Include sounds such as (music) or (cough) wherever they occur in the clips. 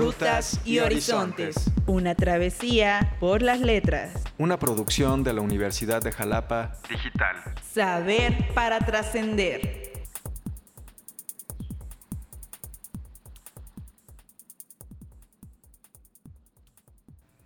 Rutas y Horizontes. Una travesía por las letras. Una producción de la Universidad de Jalapa Digital. Saber para trascender.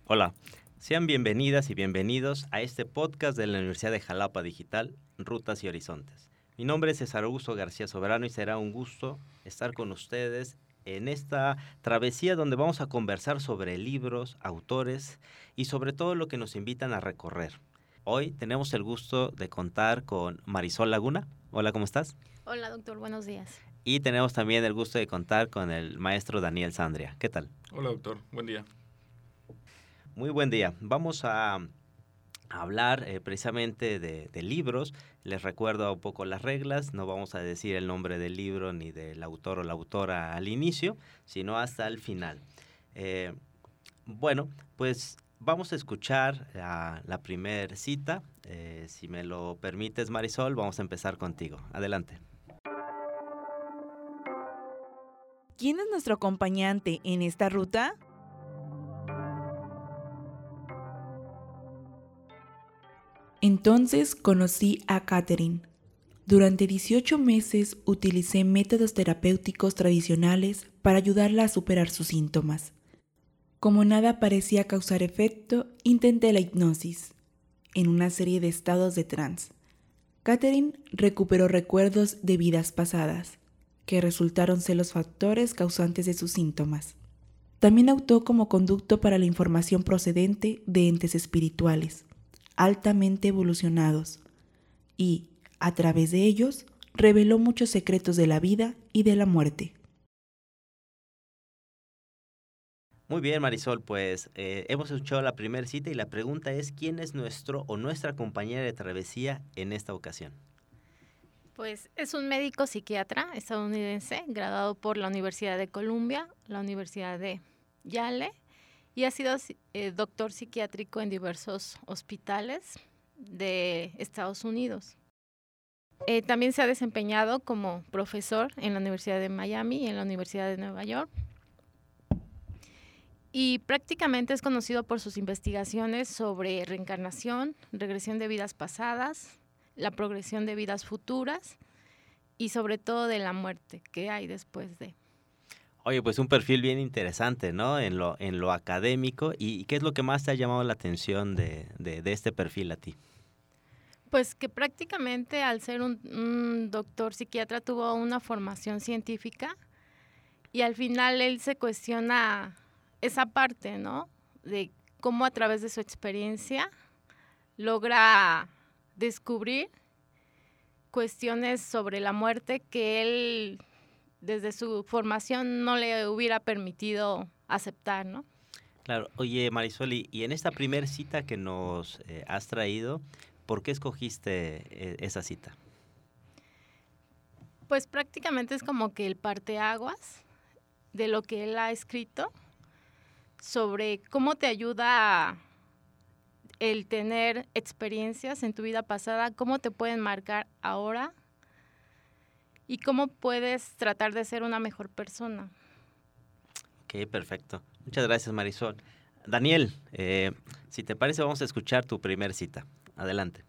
Hola, sean bienvenidas y bienvenidos a este podcast de la Universidad de Jalapa Digital, Rutas y Horizontes. Mi nombre es César Augusto García Soberano y será un gusto estar con ustedes en esta travesía donde vamos a conversar sobre libros, autores y sobre todo lo que nos invitan a recorrer. Hoy tenemos el gusto de contar con Marisol Laguna. Hola, ¿cómo estás? Hola, doctor, buenos días. Y tenemos también el gusto de contar con el maestro Daniel Sandria. ¿Qué tal? Hola, doctor, buen día. Muy buen día. Vamos a hablar eh, precisamente de, libros. Les recuerdo un poco las reglas, no vamos a decir el nombre del libro ni del autor o la autora al inicio, sino hasta el final. Eh, bueno, pues vamos a escuchar la, la primera cita. Eh, si me lo permites, Marisol, vamos a empezar contigo. Adelante. ¿Quién es nuestro acompañante en esta ruta? Entonces conocí a Catherine. Durante 18 meses utilicé métodos terapéuticos tradicionales para ayudarla a superar sus síntomas. Como nada parecía causar efecto, intenté la hipnosis, en una serie de estados de trance. Catherine recuperó recuerdos de vidas pasadas, que resultaron ser los factores causantes de sus síntomas. También actuó como conducto para la información procedente de entes espirituales altamente evolucionados y, a través de ellos, reveló muchos secretos de la vida y de la muerte. Muy bien, Marisol, pues eh, hemos escuchado la primera cita y la pregunta es, ¿quién es nuestro o nuestra compañera de travesía en esta ocasión? Pues es un médico psiquiatra estadounidense, graduado por la Universidad de Columbia, la Universidad de Yale y ha sido eh, doctor psiquiátrico en diversos hospitales de Estados Unidos. Eh, también se ha desempeñado como profesor en la Universidad de Miami y en la Universidad de Nueva York. Y prácticamente es conocido por sus investigaciones sobre reencarnación, regresión de vidas pasadas, la progresión de vidas futuras y sobre todo de la muerte que hay después de. Oye, pues un perfil bien interesante, ¿no? En lo, académico. ¿Y qué es lo que más te ha llamado la atención de, este perfil a ti? Pues que prácticamente al ser un, doctor psiquiatra tuvo una formación científica y al final él se cuestiona esa parte, ¿no? De cómo a través de su experiencia logra descubrir cuestiones sobre la muerte que él desde su formación no le hubiera permitido aceptar, ¿no? Claro, oye Marisol, y, en esta primera cita que nos eh, has traído, ¿por qué escogiste eh, esa cita? Pues prácticamente es como que el parteaguas de lo que él ha escrito sobre cómo te ayuda el tener experiencias en tu vida pasada, cómo te pueden marcar ahora y cómo puedes tratar de ser una mejor persona. Ok, perfecto. Muchas gracias, Marisol. Daniel, eh, si te parece, vamos a escuchar tu primer cita. Adelante.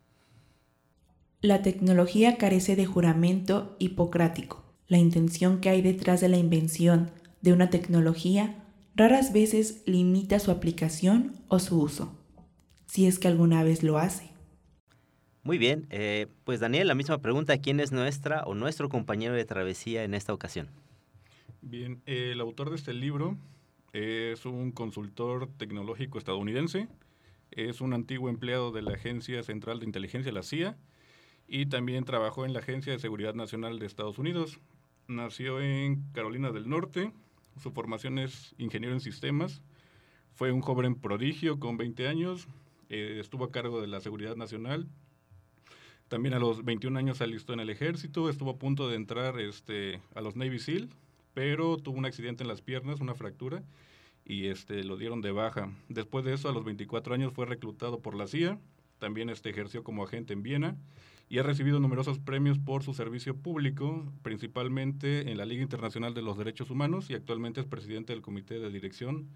La tecnología carece de juramento hipocrático. La intención que hay detrás de la invención de una tecnología raras veces limita su aplicación o su uso, si es que alguna vez lo hace. Muy bien, eh, pues Daniel, la misma pregunta, ¿quién es nuestra o nuestro compañero de travesía en esta ocasión? Bien, el autor de este libro es un consultor tecnológico estadounidense, es un antiguo empleado de la Agencia Central de Inteligencia, la CIA, y también trabajó en la Agencia de Seguridad Nacional de Estados Unidos. Nació en Carolina del Norte, su formación es ingeniero en sistemas, fue un joven prodigio con 20 años, eh, estuvo a cargo de la Seguridad Nacional también a los 21 años alistó en el ejército, estuvo a punto de entrar este, a los Navy SEAL, pero tuvo un accidente en las piernas, una fractura, y este, lo dieron de baja. Después de eso, a los 24 años fue reclutado por la CIA, también este, ejerció como agente en Viena, y ha recibido numerosos premios por su servicio público, principalmente en la Liga Internacional de los Derechos Humanos y actualmente es presidente del comité de dirección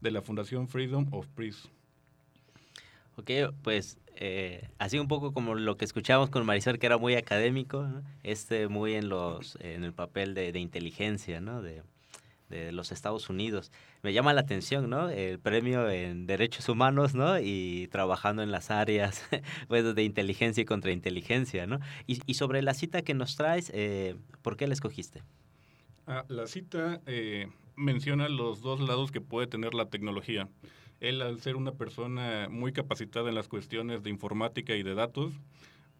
de la Fundación Freedom of Press. Ok, pues eh, así un poco como lo que escuchamos con Marisol, que era muy académico, este muy en los en el papel de, inteligencia, ¿no? De, de los Estados Unidos. Me llama la atención, ¿no? El premio en derechos humanos, ¿no? Y trabajando en las áreas (laughs) pues, de inteligencia y contrainteligencia, ¿no? Y, y sobre la cita que nos traes, eh, ¿por qué la escogiste? Ah, la cita eh, menciona los dos lados que puede tener la tecnología. Él, al ser una persona muy capacitada en las cuestiones de informática y de datos,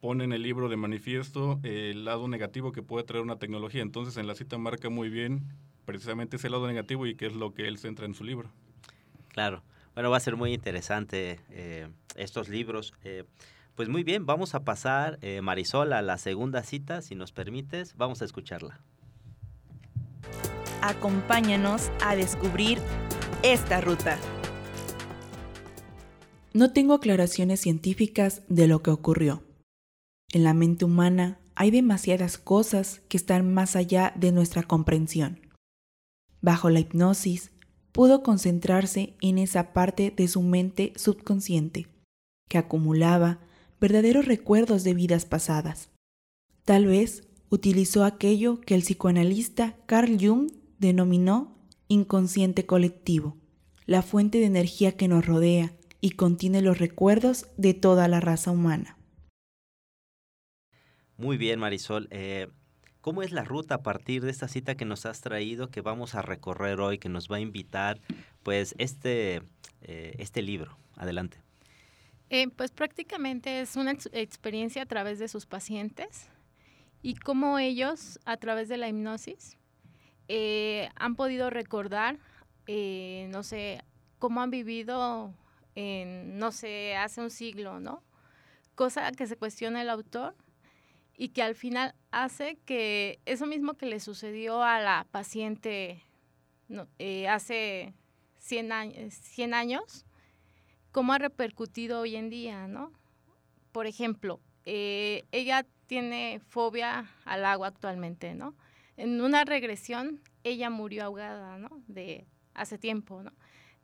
pone en el libro de manifiesto el lado negativo que puede traer una tecnología. Entonces, en la cita marca muy bien precisamente ese lado negativo y qué es lo que él centra en su libro. Claro. Bueno, va a ser muy interesante eh, estos libros. Eh, pues muy bien, vamos a pasar, eh, Marisol, a la segunda cita, si nos permites, vamos a escucharla. Acompáñanos a descubrir esta ruta. No tengo aclaraciones científicas de lo que ocurrió. En la mente humana hay demasiadas cosas que están más allá de nuestra comprensión. Bajo la hipnosis, pudo concentrarse en esa parte de su mente subconsciente, que acumulaba verdaderos recuerdos de vidas pasadas. Tal vez utilizó aquello que el psicoanalista Carl Jung denominó inconsciente colectivo, la fuente de energía que nos rodea y contiene los recuerdos de toda la raza humana. Muy bien, Marisol. Eh, ¿Cómo es la ruta a partir de esta cita que nos has traído, que vamos a recorrer hoy, que nos va a invitar, pues, este, eh, este libro? Adelante. Eh, pues prácticamente es una ex experiencia a través de sus pacientes y cómo ellos, a través de la hipnosis, eh, han podido recordar, eh, no sé, cómo han vivido no sé, hace un siglo, ¿no? Cosa que se cuestiona el autor y que al final hace que eso mismo que le sucedió a la paciente eh, hace 100 años, 100 años, cómo ha repercutido hoy en día, ¿no? Por ejemplo, eh, ella tiene fobia al agua actualmente, ¿no? En una regresión, ella murió ahogada, ¿no? De hace tiempo, ¿no?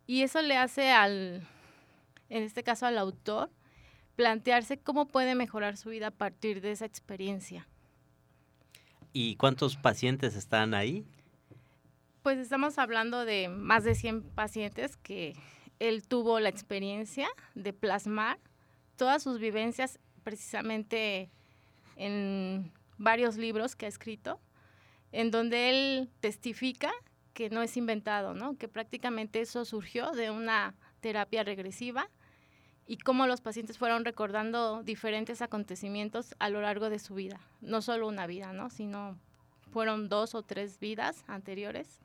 Y eso le hace al, en este caso al autor, plantearse cómo puede mejorar su vida a partir de esa experiencia. ¿Y cuántos pacientes están ahí? Pues estamos hablando de más de 100 pacientes que él tuvo la experiencia de plasmar todas sus vivencias precisamente en varios libros que ha escrito, en donde él testifica que no es inventado, ¿no? que prácticamente eso surgió de una terapia regresiva y cómo los pacientes fueron recordando diferentes acontecimientos a lo largo de su vida. No solo una vida, ¿no? sino fueron dos o tres vidas anteriores.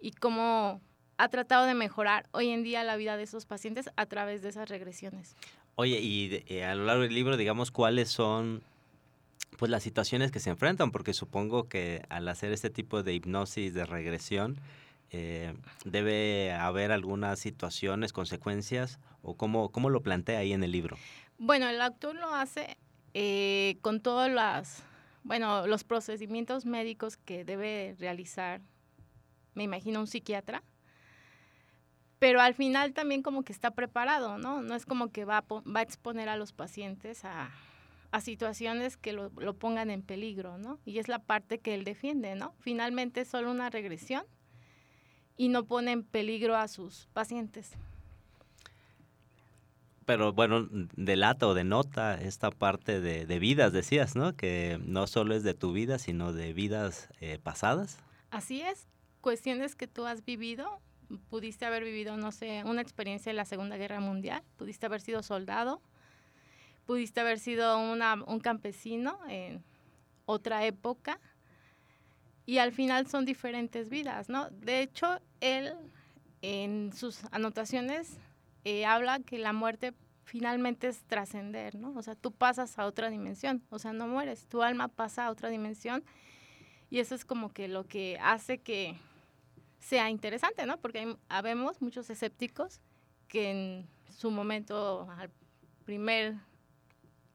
Y cómo ha tratado de mejorar hoy en día la vida de esos pacientes a través de esas regresiones. Oye, y eh, a lo largo del libro, digamos, ¿cuáles son pues las situaciones que se enfrentan? Porque supongo que al hacer este tipo de hipnosis de regresión, eh, debe haber algunas situaciones, consecuencias, o cómo, cómo lo plantea ahí en el libro. Bueno, el autor lo hace eh, con todos las, bueno, los procedimientos médicos que debe realizar, me imagino, un psiquiatra. Pero al final también como que está preparado, ¿no? No es como que va a, va a exponer a los pacientes a, situaciones que lo, lo, pongan en peligro, ¿no? Y es la parte que él defiende, ¿no? Finalmente es solo una regresión y no pone en peligro a sus pacientes. Pero bueno, delata o denota esta parte de, de, vidas, decías, ¿no? Que no solo es de tu vida, sino de vidas eh, pasadas. Así es, cuestiones que tú has vivido, pudiste haber vivido, no sé, una experiencia en la Segunda Guerra Mundial, pudiste haber sido soldado, pudiste haber sido una, un campesino en otra época, y al final son diferentes vidas, ¿no? De hecho, él en sus anotaciones eh, habla que la muerte finalmente es trascender, ¿no? O sea, tú pasas a otra dimensión, o sea, no mueres, tu alma pasa a otra dimensión y eso es como que lo que hace que sea interesante, ¿no? Porque hay, habemos muchos escépticos que en su momento, al primer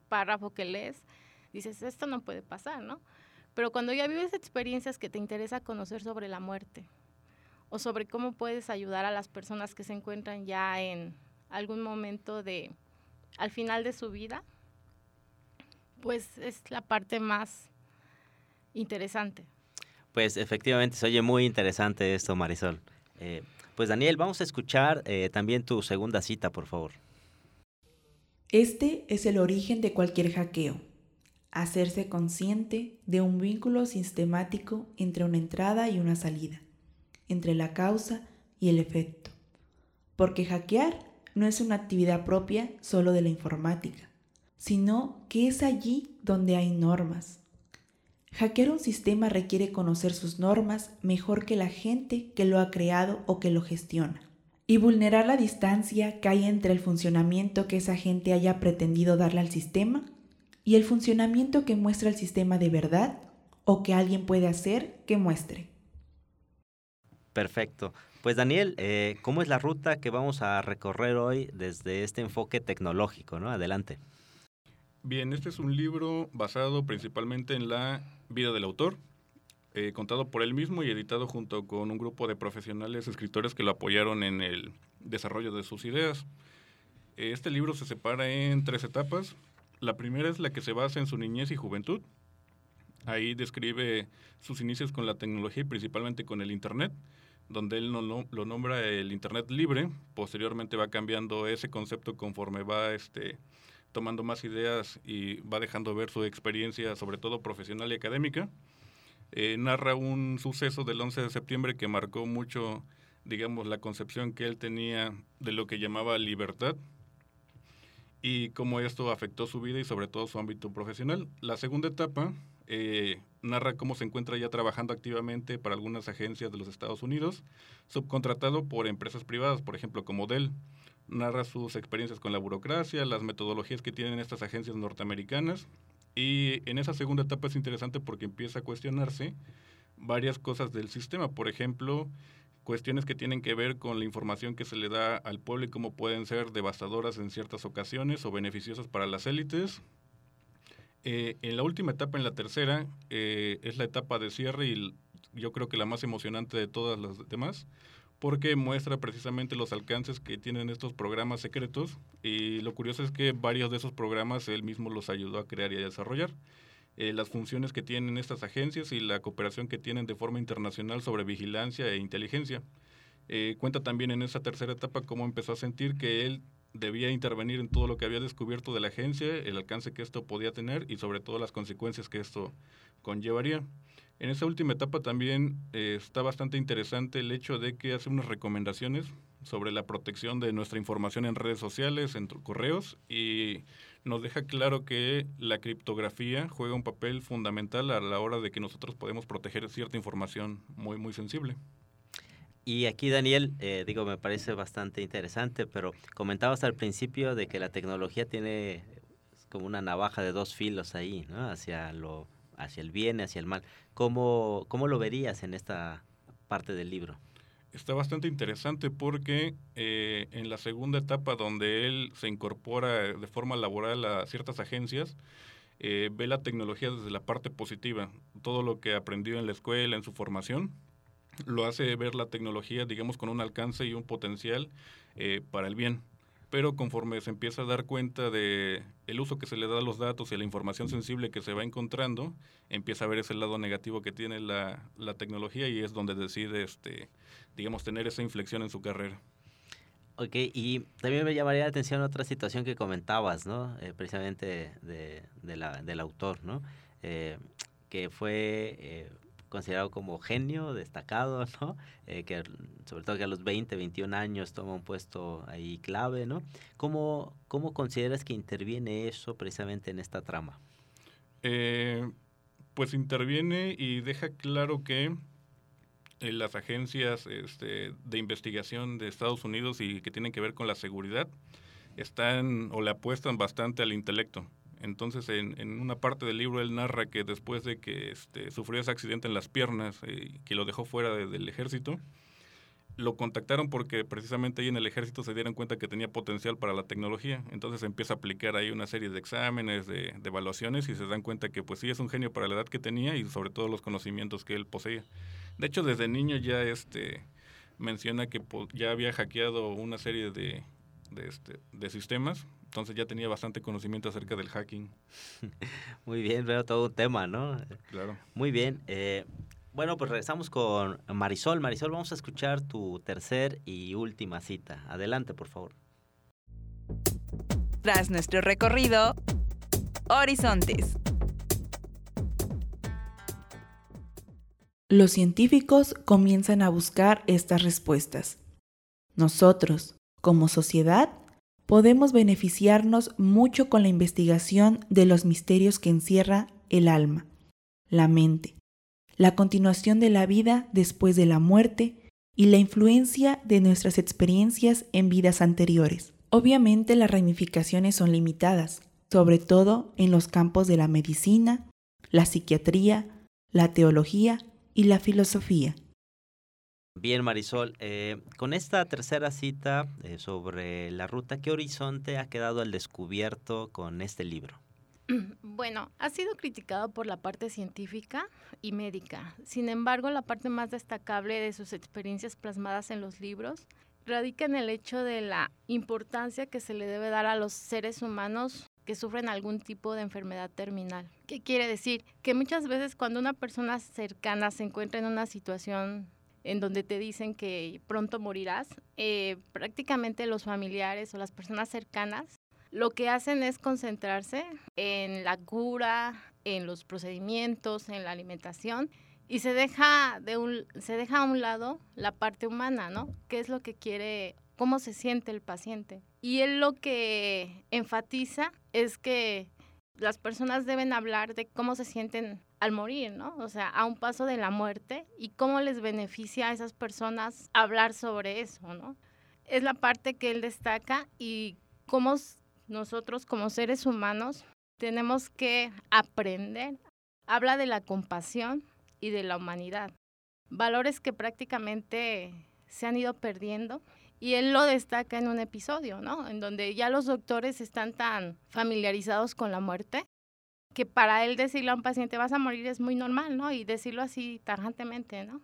párrafo que lees, dices, esto no puede pasar, ¿no? Pero cuando ya vives experiencias que te interesa conocer sobre la muerte o sobre cómo puedes ayudar a las personas que se encuentran ya en algún momento de, al final de su vida, pues es la parte más interesante. Pues efectivamente se oye muy interesante esto, Marisol. Eh, pues Daniel, vamos a escuchar eh, también tu segunda cita, por favor. Este es el origen de cualquier hackeo. Hacerse consciente de un vínculo sistemático entre una entrada y una salida, entre la causa y el efecto. Porque hackear no es una actividad propia solo de la informática, sino que es allí donde hay normas, Hackear un sistema requiere conocer sus normas mejor que la gente que lo ha creado o que lo gestiona. Y vulnerar la distancia que hay entre el funcionamiento que esa gente haya pretendido darle al sistema y el funcionamiento que muestra el sistema de verdad o que alguien puede hacer que muestre. Perfecto. Pues Daniel, eh, ¿cómo es la ruta que vamos a recorrer hoy desde este enfoque tecnológico? ¿no? Adelante. Bien, este es un libro basado principalmente en la vida del autor, eh, contado por él mismo y editado junto con un grupo de profesionales escritores que lo apoyaron en el desarrollo de sus ideas. Este libro se separa en tres etapas. La primera es la que se basa en su niñez y juventud. Ahí describe sus inicios con la tecnología y principalmente con el Internet, donde él no, lo nombra el Internet libre. Posteriormente va cambiando ese concepto conforme va este, tomando más ideas y va dejando ver su experiencia, sobre todo profesional y académica. Eh, narra un suceso del 11 de septiembre que marcó mucho, digamos, la concepción que él tenía de lo que llamaba libertad y cómo esto afectó su vida y sobre todo su ámbito profesional. La segunda etapa eh, narra cómo se encuentra ya trabajando activamente para algunas agencias de los Estados Unidos, subcontratado por empresas privadas, por ejemplo, como Dell narra sus experiencias con la burocracia, las metodologías que tienen estas agencias norteamericanas. Y en esa segunda etapa es interesante porque empieza a cuestionarse varias cosas del sistema. Por ejemplo, cuestiones que tienen que ver con la información que se le da al pueblo y cómo pueden ser devastadoras en ciertas ocasiones o beneficiosas para las élites. Eh, en la última etapa, en la tercera, eh, es la etapa de cierre y yo creo que la más emocionante de todas las demás, porque muestra precisamente los alcances que tienen estos programas secretos y lo curioso es que varios de esos programas él mismo los ayudó a crear y a desarrollar. Eh, las funciones que tienen estas agencias y la cooperación que tienen de forma internacional sobre vigilancia e inteligencia. Eh, cuenta también en esa tercera etapa cómo empezó a sentir que él debía intervenir en todo lo que había descubierto de la agencia, el alcance que esto podía tener y sobre todo las consecuencias que esto conllevaría. En esa última etapa también eh, está bastante interesante el hecho de que hace unas recomendaciones sobre la protección de nuestra información en redes sociales, en correos, y nos deja claro que la criptografía juega un papel fundamental a la hora de que nosotros podemos proteger cierta información muy, muy sensible. Y aquí, Daniel, eh, digo, me parece bastante interesante, pero comentabas al principio de que la tecnología tiene como una navaja de dos filos ahí, ¿no? Hacia lo hacia el bien, hacia el mal. ¿Cómo, cómo lo verías en esta parte del libro? Está bastante interesante porque eh, en la segunda etapa donde él se incorpora de forma laboral a ciertas agencias, eh, ve la tecnología desde la parte positiva. Todo lo que aprendió en la escuela, en su formación, lo hace ver la tecnología, digamos, con un alcance y un potencial eh, para el bien pero conforme se empieza a dar cuenta de el uso que se le da a los datos y a la información sensible que se va encontrando, empieza a ver ese lado negativo que tiene la, tecnología y es donde decide, este, digamos, tener esa inflexión en su carrera. Ok, y también me llamaría la atención otra situación que comentabas, ¿no? Eh, precisamente de, del autor, ¿no? Eh, que fue eh, considerado como genio, destacado, (laughs) ¿no? Eh, que sobre todo que a los 20, 21 años toma un puesto ahí clave, ¿no? ¿Cómo, cómo consideras que interviene eso precisamente en esta trama? Eh, pues interviene y deja claro que eh, las agencias este, de investigación de Estados Unidos y que tienen que ver con la seguridad están o le apuestan bastante al intelecto. Entonces, en, una parte del libro él narra que después de que este, sufrió ese accidente en las piernas, eh, que lo dejó fuera del ejército, lo contactaron porque precisamente ahí en el ejército se dieron cuenta que tenía potencial para la tecnología. Entonces empieza a aplicar ahí una serie de exámenes, de, evaluaciones y se dan cuenta que pues sí es un genio para la edad que tenía y sobre todo los conocimientos que él poseía. De hecho, desde niño ya este menciona que ya había hackeado una serie de, de, este, de sistemas, entonces ya tenía bastante conocimiento acerca del hacking. (laughs) Muy bien, veo todo un tema, ¿no? Claro. Muy bien. Eh, bueno, pues regresamos con Marisol. Marisol, vamos a escuchar tu tercer y última cita. Adelante, por favor. Tras nuestro recorrido, Horizontes. Los científicos comienzan a buscar estas respuestas. Nosotros, como sociedad, podemos beneficiarnos mucho con la investigación de los misterios que encierra el alma, la mente, la continuación de la vida después de la muerte y la influencia de nuestras experiencias en vidas anteriores. Obviamente las ramificaciones son limitadas, sobre todo en los campos de la medicina, la psiquiatría, la teología y la filosofía. Bien, Marisol, eh, con esta tercera cita eh, sobre la ruta, ¿qué horizonte ha quedado al descubierto con este libro? (clears throat) Bueno, ha sido criticado por la parte científica y médica. Sin embargo, la parte más destacable de sus experiencias plasmadas en los libros radica en el hecho de la importancia que se le debe dar a los seres humanos que sufren algún tipo de enfermedad terminal. ¿Qué quiere decir? Que muchas veces cuando una persona cercana se encuentra en una situación en donde te dicen que pronto morirás, eh, prácticamente los familiares o las personas cercanas lo que hacen es concentrarse en la cura, en los procedimientos, en la alimentación y se deja de un se deja a un lado la parte humana, ¿no? ¿Qué es lo que quiere, cómo se siente el paciente? Y él lo que enfatiza es que las personas deben hablar de cómo se sienten al morir, ¿no? O sea, a un paso de la muerte y cómo les beneficia a esas personas hablar sobre eso, ¿no? Es la parte que él destaca y cómo nosotros como seres humanos tenemos que aprender. Habla de la compasión y de la humanidad, valores que prácticamente se han ido perdiendo. Y él lo destaca en un episodio, ¿no? En donde ya los doctores están tan familiarizados con la muerte que para él decirle a un paciente vas a morir es muy normal, ¿no? Y decirlo así tajantemente, ¿no?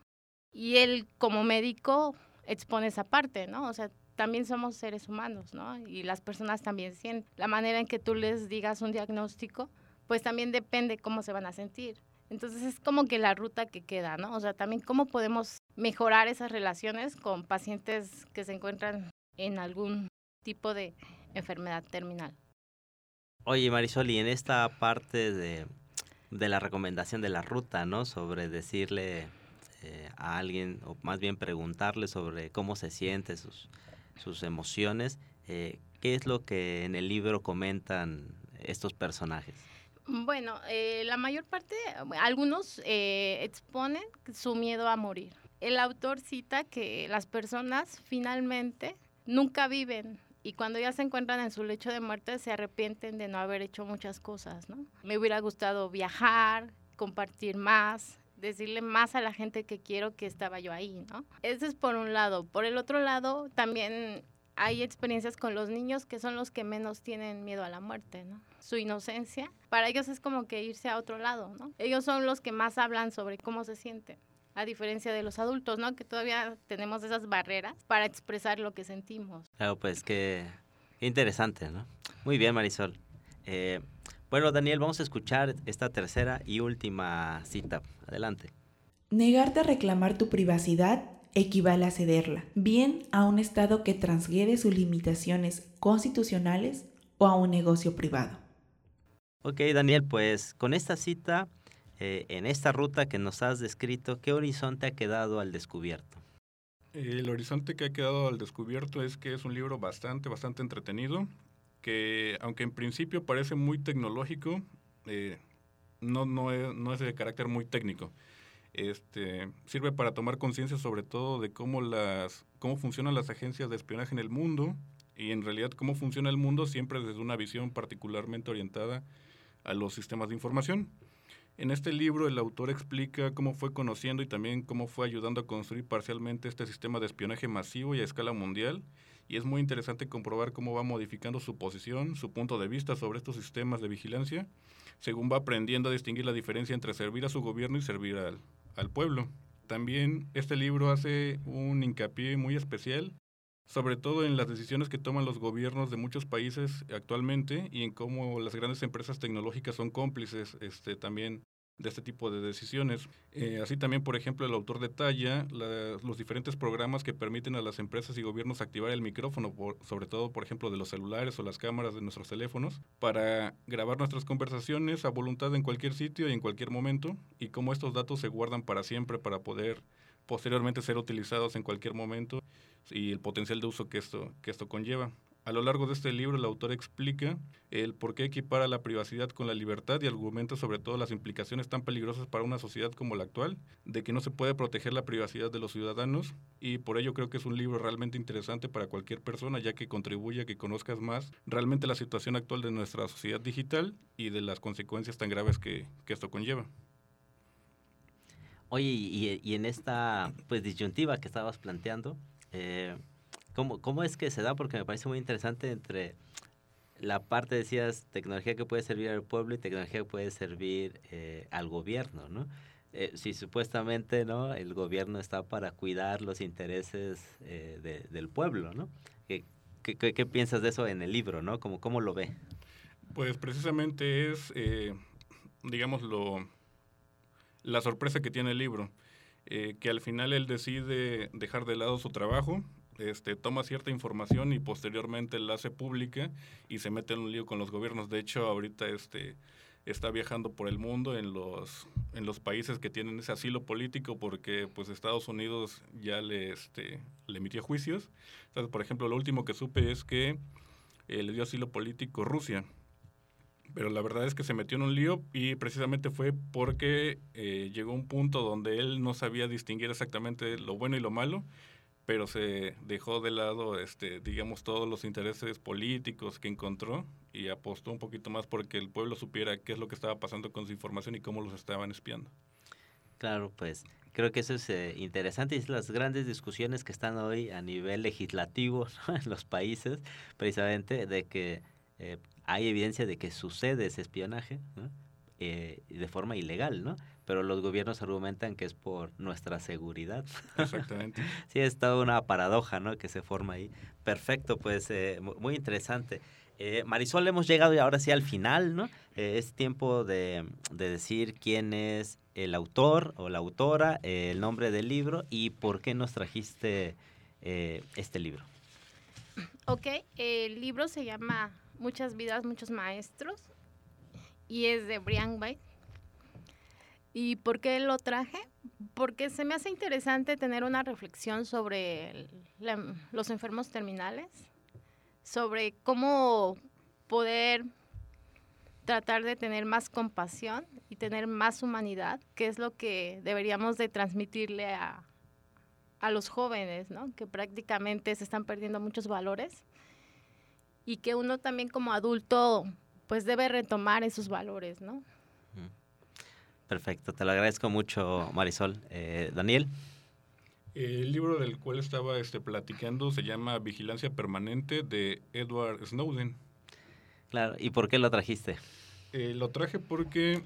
Y él como médico expone esa parte, ¿no? O sea, también somos seres humanos, ¿no? Y las personas también sienten. La manera en que tú les digas un diagnóstico, pues también depende cómo se van a sentir. Entonces es como que la ruta que queda, ¿no? O sea, también cómo podemos mejorar esas relaciones con pacientes que se encuentran en algún tipo de enfermedad terminal. Oye, Marisol, y en esta parte de, de la recomendación de la ruta, ¿no? Sobre decirle eh, a alguien, o más bien preguntarle sobre cómo se siente, sus, sus emociones. Eh, ¿Qué es lo que en el libro comentan estos personajes? Bueno, eh, la mayor parte, algunos eh, exponen su miedo a morir. El autor cita que las personas finalmente nunca viven y cuando ya se encuentran en su lecho de muerte se arrepienten de no haber hecho muchas cosas, ¿no? Me hubiera gustado viajar, compartir más, decirle más a la gente que quiero que estaba yo ahí, ¿no? Ese es por un lado. Por el otro lado, también hay experiencias con los niños que son los que menos tienen miedo a la muerte, ¿no? Su inocencia, para ellos es como que irse a otro lado, ¿no? Ellos son los que más hablan sobre cómo se sienten, a diferencia de los adultos, ¿no? Que todavía tenemos esas barreras para expresar lo que sentimos. Claro, pues qué, interesante, ¿no? Muy bien, Marisol. Eh, bueno, Daniel, vamos a escuchar esta tercera y última cita. Adelante. Negarte a reclamar tu privacidad equivale a cederla, bien a un Estado que transgrede sus limitaciones constitucionales o a un negocio privado. Ok, Daniel, pues con esta cita, eh, en esta ruta que nos has descrito, ¿qué horizonte ha quedado al descubierto? El horizonte que ha quedado al descubierto es que es un libro bastante, bastante entretenido, que aunque en principio parece muy tecnológico, eh, no, es, no es de carácter muy técnico. Este, sirve para tomar conciencia sobre todo de cómo, las, cómo funcionan las agencias de espionaje en el mundo y en realidad cómo funciona el mundo siempre desde una visión particularmente orientada a los sistemas de información. En este libro el autor explica cómo fue conociendo y también cómo fue ayudando a construir parcialmente este sistema de espionaje masivo y a escala mundial. Y es muy interesante comprobar cómo va modificando su posición, su punto de vista sobre estos sistemas de vigilancia, según va aprendiendo a distinguir la diferencia entre servir a su gobierno y servir al, al pueblo. También este libro hace un hincapié muy especial sobre todo en las decisiones que toman los gobiernos de muchos países actualmente y en cómo las grandes empresas tecnológicas son cómplices este, también de este tipo de decisiones. Eh, así también, por ejemplo, el autor detalla los diferentes programas que permiten a las empresas y gobiernos activar el micrófono, sobre todo, por ejemplo, de los celulares o las cámaras de nuestros teléfonos, para grabar nuestras conversaciones a voluntad en cualquier sitio y en cualquier momento, y cómo estos datos se guardan para siempre para poder posteriormente ser utilizados en cualquier momento y el potencial de uso que esto, que esto conlleva. A lo largo de este libro, el autor explica el por qué equipara la privacidad con la libertad y argumenta sobre todo las implicaciones tan peligrosas para una sociedad como la actual, de que no se puede proteger la privacidad de los ciudadanos y por ello creo que es un libro realmente interesante para cualquier persona, ya que contribuye a que conozcas más realmente la situación actual de nuestra sociedad digital y de las consecuencias tan graves que, que esto conlleva. Oye, y, en esta pues disyuntiva que estabas planteando, eh, ¿cómo, ¿cómo, es que se da? Porque me parece muy interesante entre la parte, decías, tecnología que puede servir al pueblo y tecnología que puede servir eh, al gobierno, ¿no? Eh, si supuestamente no el gobierno está para cuidar los intereses de, del pueblo, ¿no? ¿Qué, ¿Qué, qué, piensas de eso en el libro, no? ¿Cómo, cómo lo ve? Pues precisamente es, digamos, lo la sorpresa que tiene el libro, eh, que al final él decide dejar de lado su trabajo, este, toma cierta información y posteriormente la hace pública y se mete en un lío con los gobiernos. De hecho, ahorita este, está viajando por el mundo en los, en los países que tienen ese asilo político porque pues Estados Unidos ya le, este, le emitió juicios. Por ejemplo, lo último que supe es que eh, le dio asilo político Rusia pero la verdad es que se metió en un lío y precisamente fue porque eh, llegó un punto donde él no sabía distinguir exactamente lo bueno y lo malo, pero se dejó de lado, este, digamos, todos los intereses políticos que encontró y apostó un poquito más porque el pueblo supiera qué es lo que estaba pasando con su información y cómo los estaban espiando. Claro, pues creo que eso es eh, interesante y es las grandes discusiones que están hoy a nivel legislativo (laughs) en los países, precisamente de que eh, hay evidencia de que sucede ese espionaje eh, de forma ilegal, ¿no? Pero los gobiernos argumentan que es por nuestra seguridad. Exactamente. (laughs) sí, es toda una paradoja, ¿no? Que se forma ahí. Perfecto, pues eh, muy interesante. Eh, Marisol, hemos llegado ahora sí al final, ¿no? es tiempo de, de, decir quién es el autor o la autora, el nombre del libro y por qué nos trajiste este libro. Ok, el libro se llama Muchas vidas, muchos maestros. Y es de Brian White. ¿Y por qué lo traje? Porque se me hace interesante tener una reflexión sobre los enfermos terminales, sobre cómo poder tratar de tener más compasión y tener más humanidad, que es lo que deberíamos de transmitirle a, a los jóvenes, ¿no? que prácticamente se están perdiendo muchos valores y que uno también como adulto pues debe retomar esos valores, ¿no? Perfecto, te lo agradezco mucho Marisol. Eh, Daniel. El libro del cual estaba este, platicando se llama Vigilancia Permanente de Edward Snowden. Claro, ¿y por qué lo trajiste? Eh, lo traje porque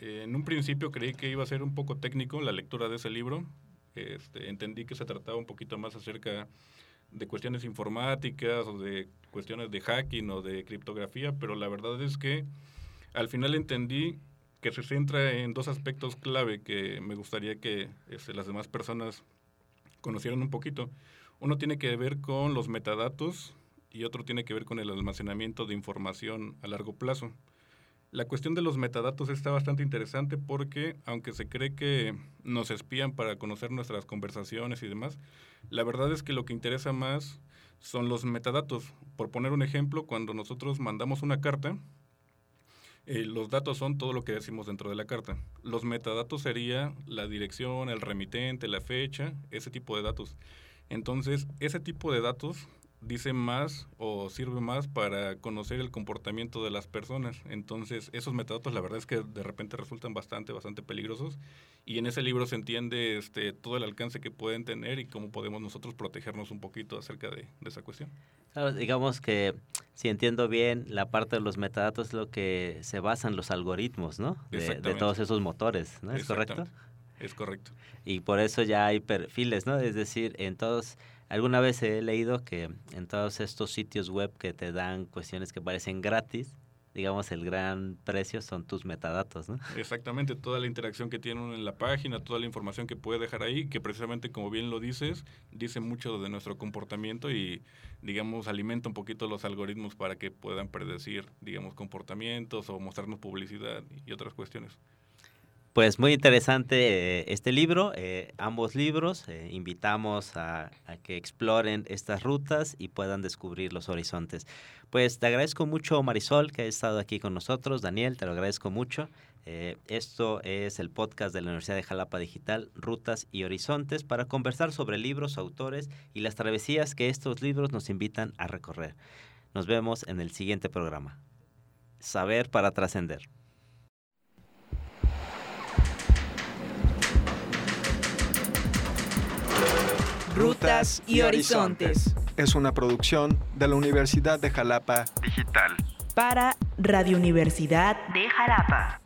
eh, en un principio creí que iba a ser un poco técnico la lectura de ese libro. Este, entendí que se trataba un poquito más acerca de cuestiones informáticas o de cuestiones de hacking o de criptografía, pero la verdad es que al final entendí que se centra en dos aspectos clave que me gustaría que este, las demás personas conocieran un poquito. Uno tiene que ver con los metadatos y otro tiene que ver con el almacenamiento de información a largo plazo. La cuestión de los metadatos está bastante interesante porque, aunque se cree que nos espían para conocer nuestras conversaciones y demás, la verdad es que lo que interesa más son los metadatos. Por poner un ejemplo, cuando nosotros mandamos una carta, eh, los datos son todo lo que decimos dentro de la carta. Los metadatos sería la dirección, el remitente, la fecha, ese tipo de datos. Entonces, ese tipo de datos dice más o sirve más para conocer el comportamiento de las personas. Entonces, esos metadatos la verdad es que de repente resultan bastante, bastante peligrosos. Y en ese libro se entiende este, todo el alcance que pueden tener y cómo podemos nosotros protegernos un poquito acerca de, esa cuestión. Claro, digamos que si entiendo bien, la parte de los metadatos es lo que se basan los algoritmos, ¿no? De, de todos esos motores, ¿no? ¿Es correcto? Es correcto. Y por eso ya hay perfiles, ¿no? Es decir, en todos Alguna vez he leído que en todos estos sitios web que te dan cuestiones que parecen gratis, digamos, el gran precio son tus metadatos, ¿no? Exactamente, toda la interacción que tiene uno en la página, toda la información que puede dejar ahí, que precisamente, como bien lo dices, dice mucho de nuestro comportamiento y, digamos, alimenta un poquito los algoritmos para que puedan predecir, digamos, comportamientos o mostrarnos publicidad y otras cuestiones. Pues muy interesante eh, este libro, eh, ambos libros. Eh, invitamos a, que exploren estas rutas y puedan descubrir los horizontes. Pues te agradezco mucho, Marisol, que ha estado aquí con nosotros. Daniel, te lo agradezco mucho. esto es el podcast de la Universidad de Jalapa Digital, Rutas y Horizontes, para conversar sobre libros, autores y las travesías que estos libros nos invitan a recorrer. Nos vemos en el siguiente programa. Saber para trascender. Rutas y Horizontes. Es una producción de la Universidad de Jalapa Digital. Para Radio Universidad de Jalapa.